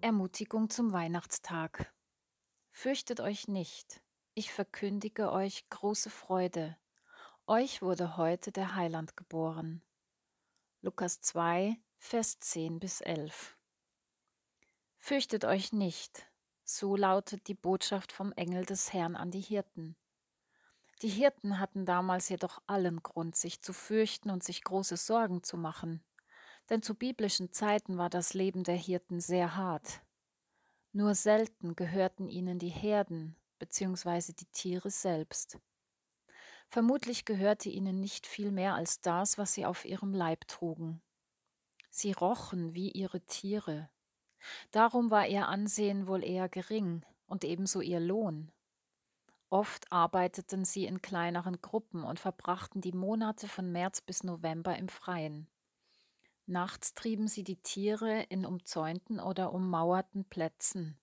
Ermutigung zum Weihnachtstag. Fürchtet euch nicht, ich verkündige euch große Freude. Euch wurde heute der Heiland geboren. Lukas 2, Vers 10 bis 11. Fürchtet euch nicht, so lautet die Botschaft vom Engel des Herrn an die Hirten. Die Hirten hatten damals jedoch allen Grund, sich zu fürchten und sich große Sorgen zu machen, denn zu biblischen Zeiten war das Leben der Hirten sehr hart. Nur selten gehörten ihnen die Herden bzw. die Tiere selbst. Vermutlich gehörte ihnen nicht viel mehr als das, was sie auf ihrem Leib trugen. Sie rochen wie ihre Tiere. Darum war ihr Ansehen wohl eher gering und ebenso ihr Lohn. Oft arbeiteten sie in kleineren Gruppen und verbrachten die Monate von März bis November im Freien. Nachts trieben sie die Tiere in umzäunten oder ummauerten Plätzen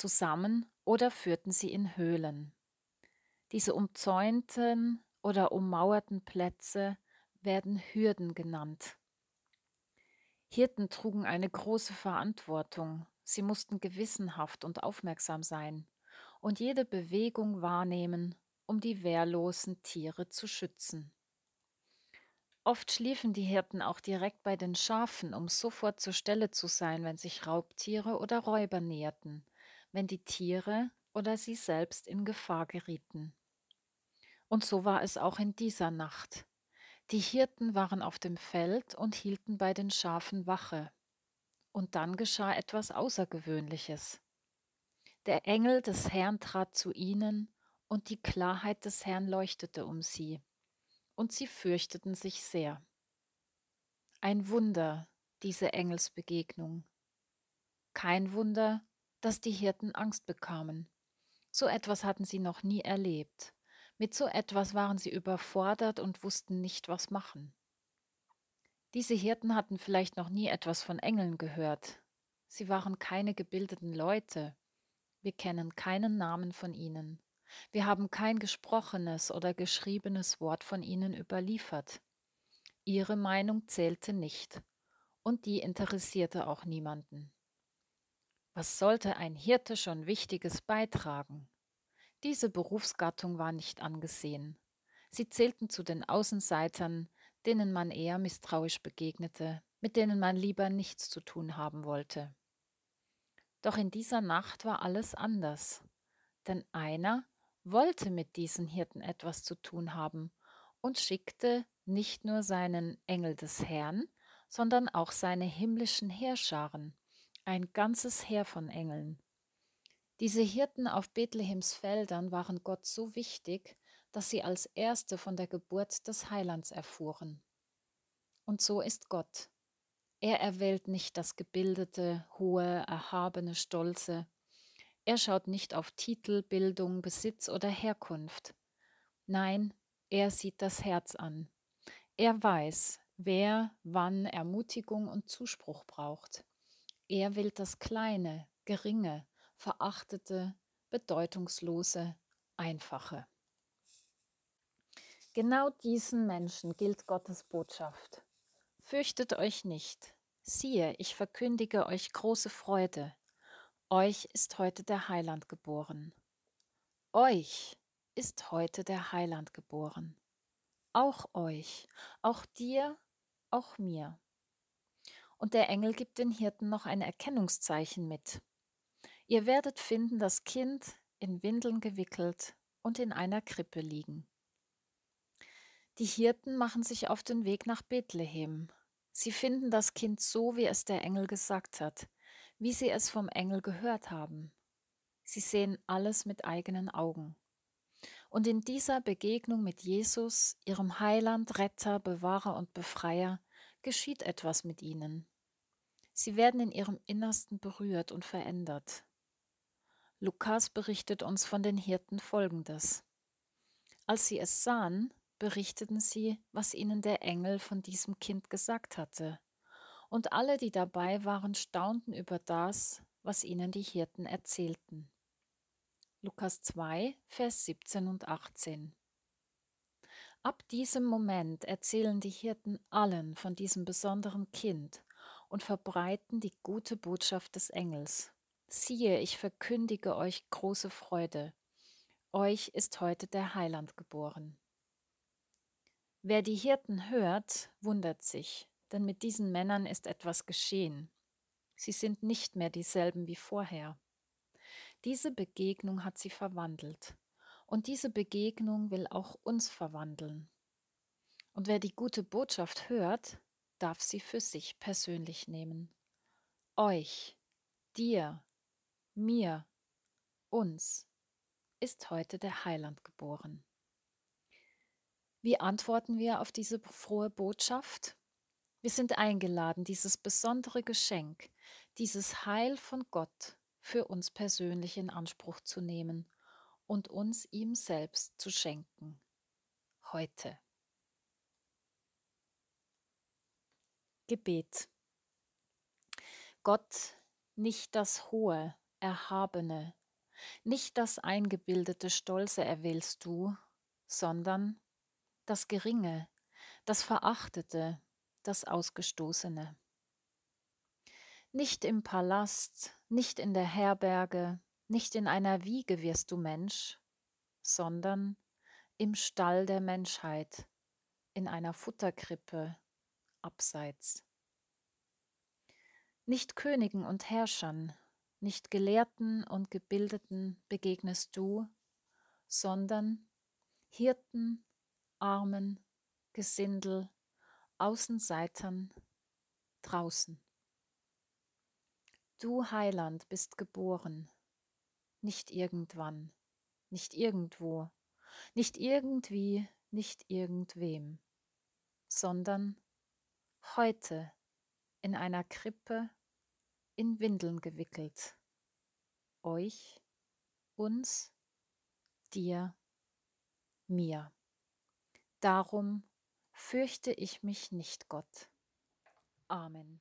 zusammen oder führten sie in Höhlen. Diese umzäunten oder ummauerten Plätze werden Hürden genannt. Hirten trugen eine große Verantwortung. Sie mussten gewissenhaft und aufmerksam sein und jede Bewegung wahrnehmen, um die wehrlosen Tiere zu schützen. Oft schliefen die Hirten auch direkt bei den Schafen, um sofort zur Stelle zu sein, wenn sich Raubtiere oder Räuber näherten, wenn die Tiere oder sie selbst in Gefahr gerieten. Und so war es auch in dieser Nacht. Die Hirten waren auf dem Feld und hielten bei den Schafen Wache. Und dann geschah etwas Außergewöhnliches. Der Engel des Herrn trat zu ihnen, und die Klarheit des Herrn leuchtete um sie und sie fürchteten sich sehr. Ein Wunder, diese Engelsbegegnung. Kein Wunder, dass die Hirten Angst bekamen. So etwas hatten sie noch nie erlebt. Mit so etwas waren sie überfordert und wussten nicht, was machen. Diese Hirten hatten vielleicht noch nie etwas von Engeln gehört. Sie waren keine gebildeten Leute. Wir kennen keinen Namen von ihnen. Wir haben kein gesprochenes oder geschriebenes Wort von ihnen überliefert. Ihre Meinung zählte nicht, und die interessierte auch niemanden. Was sollte ein Hirte schon Wichtiges beitragen? Diese Berufsgattung war nicht angesehen. Sie zählten zu den Außenseitern, denen man eher misstrauisch begegnete, mit denen man lieber nichts zu tun haben wollte. Doch in dieser Nacht war alles anders, denn einer wollte mit diesen Hirten etwas zu tun haben und schickte nicht nur seinen Engel des Herrn, sondern auch seine himmlischen Heerscharen, ein ganzes Heer von Engeln. Diese Hirten auf Bethlehems Feldern waren Gott so wichtig, dass sie als Erste von der Geburt des Heilands erfuhren. Und so ist Gott. Er erwählt nicht das gebildete, hohe, erhabene, stolze, er schaut nicht auf Titel, Bildung, Besitz oder Herkunft. Nein, er sieht das Herz an. Er weiß, wer wann Ermutigung und Zuspruch braucht. Er will das Kleine, Geringe, Verachtete, Bedeutungslose, Einfache. Genau diesen Menschen gilt Gottes Botschaft. Fürchtet euch nicht. Siehe, ich verkündige euch große Freude, euch ist heute der Heiland geboren. Euch ist heute der Heiland geboren. Auch euch, auch dir, auch mir. Und der Engel gibt den Hirten noch ein Erkennungszeichen mit. Ihr werdet finden das Kind in Windeln gewickelt und in einer Krippe liegen. Die Hirten machen sich auf den Weg nach Bethlehem. Sie finden das Kind so, wie es der Engel gesagt hat, wie sie es vom Engel gehört haben. Sie sehen alles mit eigenen Augen. Und in dieser Begegnung mit Jesus, ihrem Heiland, Retter, Bewahrer und Befreier, geschieht etwas mit ihnen. Sie werden in ihrem Innersten berührt und verändert. Lukas berichtet uns von den Hirten Folgendes. Als sie es sahen, berichteten sie, was ihnen der Engel von diesem Kind gesagt hatte. Und alle, die dabei waren, staunten über das, was ihnen die Hirten erzählten. Lukas 2, Vers 17 und 18. Ab diesem Moment erzählen die Hirten allen von diesem besonderen Kind und verbreiten die gute Botschaft des Engels. Siehe, ich verkündige euch große Freude. Euch ist heute der Heiland geboren. Wer die Hirten hört, wundert sich, denn mit diesen Männern ist etwas geschehen. Sie sind nicht mehr dieselben wie vorher. Diese Begegnung hat sie verwandelt. Und diese Begegnung will auch uns verwandeln. Und wer die gute Botschaft hört, darf sie für sich persönlich nehmen. Euch, dir, mir, uns ist heute der Heiland geboren. Wie antworten wir auf diese frohe Botschaft? Wir sind eingeladen, dieses besondere Geschenk, dieses Heil von Gott für uns persönlich in Anspruch zu nehmen und uns ihm selbst zu schenken. Heute. Gebet. Gott, nicht das Hohe, Erhabene, nicht das eingebildete Stolze erwählst du, sondern das Geringe, das Verachtete, das Ausgestoßene. Nicht im Palast, nicht in der Herberge, nicht in einer Wiege wirst du Mensch, sondern im Stall der Menschheit, in einer Futterkrippe, abseits. Nicht Königen und Herrschern, nicht Gelehrten und Gebildeten begegnest du, sondern Hirten Armen, Gesindel, Außenseitern, draußen. Du Heiland bist geboren, nicht irgendwann, nicht irgendwo, nicht irgendwie, nicht irgendwem, sondern heute in einer Krippe in Windeln gewickelt. Euch, uns, dir, mir. Darum fürchte ich mich nicht, Gott. Amen.